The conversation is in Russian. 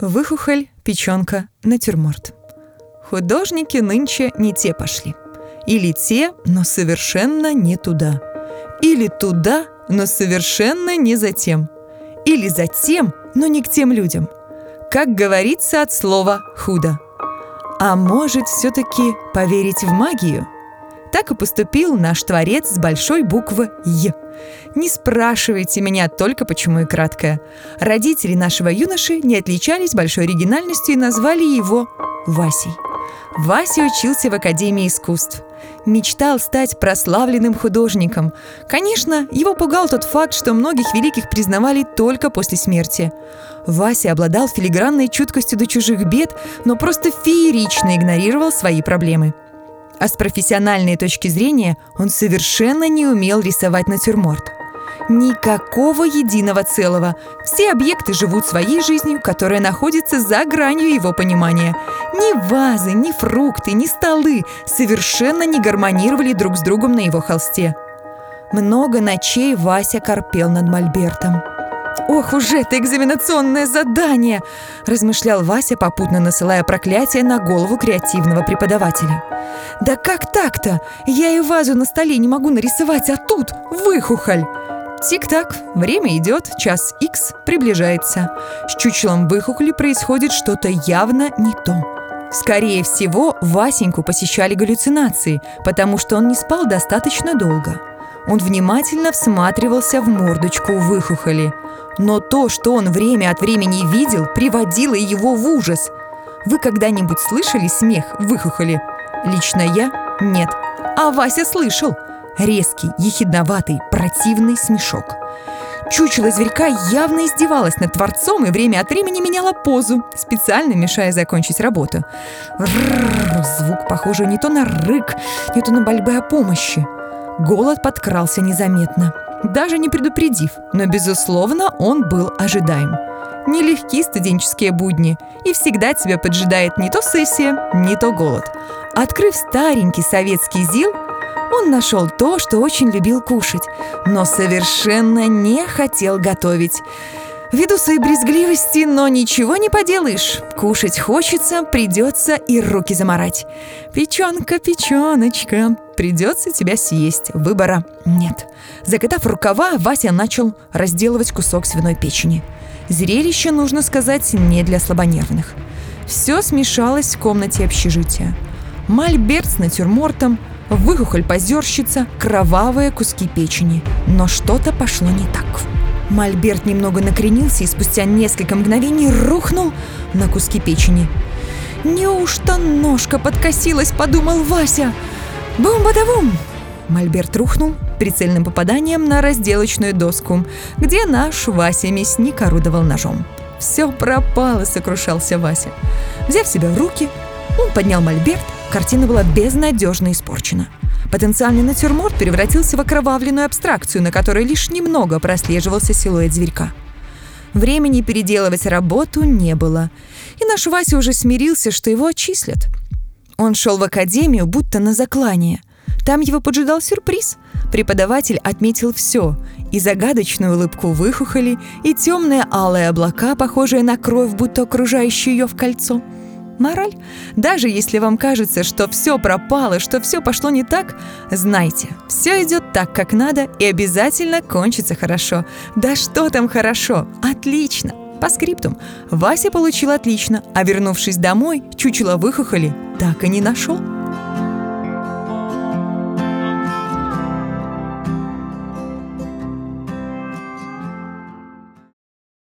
Выхухоль, печенка, натюрморт. Художники нынче не те пошли. Или те, но совершенно не туда. Или туда, но совершенно не за тем. Или за тем, но не к тем людям. Как говорится от слова «худо». А может, все-таки поверить в магию? Так и поступил наш творец с большой буквы «Й». Не спрашивайте меня только почему и краткое. Родители нашего юноши не отличались большой оригинальностью и назвали его Васей. Вася учился в Академии искусств. Мечтал стать прославленным художником. Конечно, его пугал тот факт, что многих великих признавали только после смерти. Вася обладал филигранной чуткостью до чужих бед, но просто феерично игнорировал свои проблемы. А с профессиональной точки зрения он совершенно не умел рисовать натюрморт – Никакого единого целого. Все объекты живут своей жизнью, которая находится за гранью его понимания. Ни вазы, ни фрукты, ни столы совершенно не гармонировали друг с другом на его холсте. Много ночей Вася корпел над мольбертом. «Ох уж это экзаменационное задание!» – размышлял Вася, попутно насылая проклятие на голову креативного преподавателя. «Да как так-то? Я и вазу на столе не могу нарисовать, а тут выхухоль!» Тик-так, время идет, час X приближается. С чучелом выхухоли происходит что-то явно не то. Скорее всего, Васеньку посещали галлюцинации, потому что он не спал достаточно долго. Он внимательно всматривался в мордочку выхухоли. Но то, что он время от времени видел, приводило его в ужас. Вы когда-нибудь слышали смех выхухоли? Лично я – нет. А Вася слышал – резкий, ехидноватый, противный смешок. Чучело зверька явно издевалось над Творцом и время от времени меняло позу, специально мешая закончить работу. Рррр, звук похожий не то на рык, не то на мольбы о помощи. Голод подкрался незаметно, даже не предупредив, но, безусловно, он был ожидаем. Нелегки студенческие будни, и всегда тебя поджидает не то сессия, не то голод. Открыв старенький советский ЗИЛ, он нашел то, что очень любил кушать, но совершенно не хотел готовить. Ввиду своей брезгливости, но ничего не поделаешь. Кушать хочется, придется и руки заморать. Печенка, печеночка, придется тебя съесть. Выбора нет. Закатав рукава, Вася начал разделывать кусок свиной печени. Зрелище, нужно сказать, не для слабонервных. Все смешалось в комнате общежития. Мольберт с натюрмортом, выхухоль позерщица, кровавые куски печени. Но что-то пошло не так. Мольберт немного накренился и спустя несколько мгновений рухнул на куски печени. «Неужто ножка подкосилась?» – подумал Вася. «Бум-бадавум!» Мольберт рухнул прицельным попаданием на разделочную доску, где наш Вася-мясник орудовал ножом. «Все пропало!» – сокрушался Вася. Взяв себя в руки, он поднял мольберт – Картина была безнадежно испорчена. Потенциальный натюрморт превратился в окровавленную абстракцию, на которой лишь немного прослеживался силуэт зверька. Времени переделывать работу не было, и наш Вася уже смирился, что его отчислят. Он шел в академию, будто на заклание. Там его поджидал сюрприз. Преподаватель отметил все — и загадочную улыбку выхухоли, и темные алые облака, похожие на кровь, будто окружающие ее в кольцо — Мораль? Даже если вам кажется, что все пропало, что все пошло не так, знайте, все идет так, как надо, и обязательно кончится хорошо. Да что там хорошо? Отлично! По скриптум. Вася получил отлично, а вернувшись домой, чучело выхухоли так и не нашел.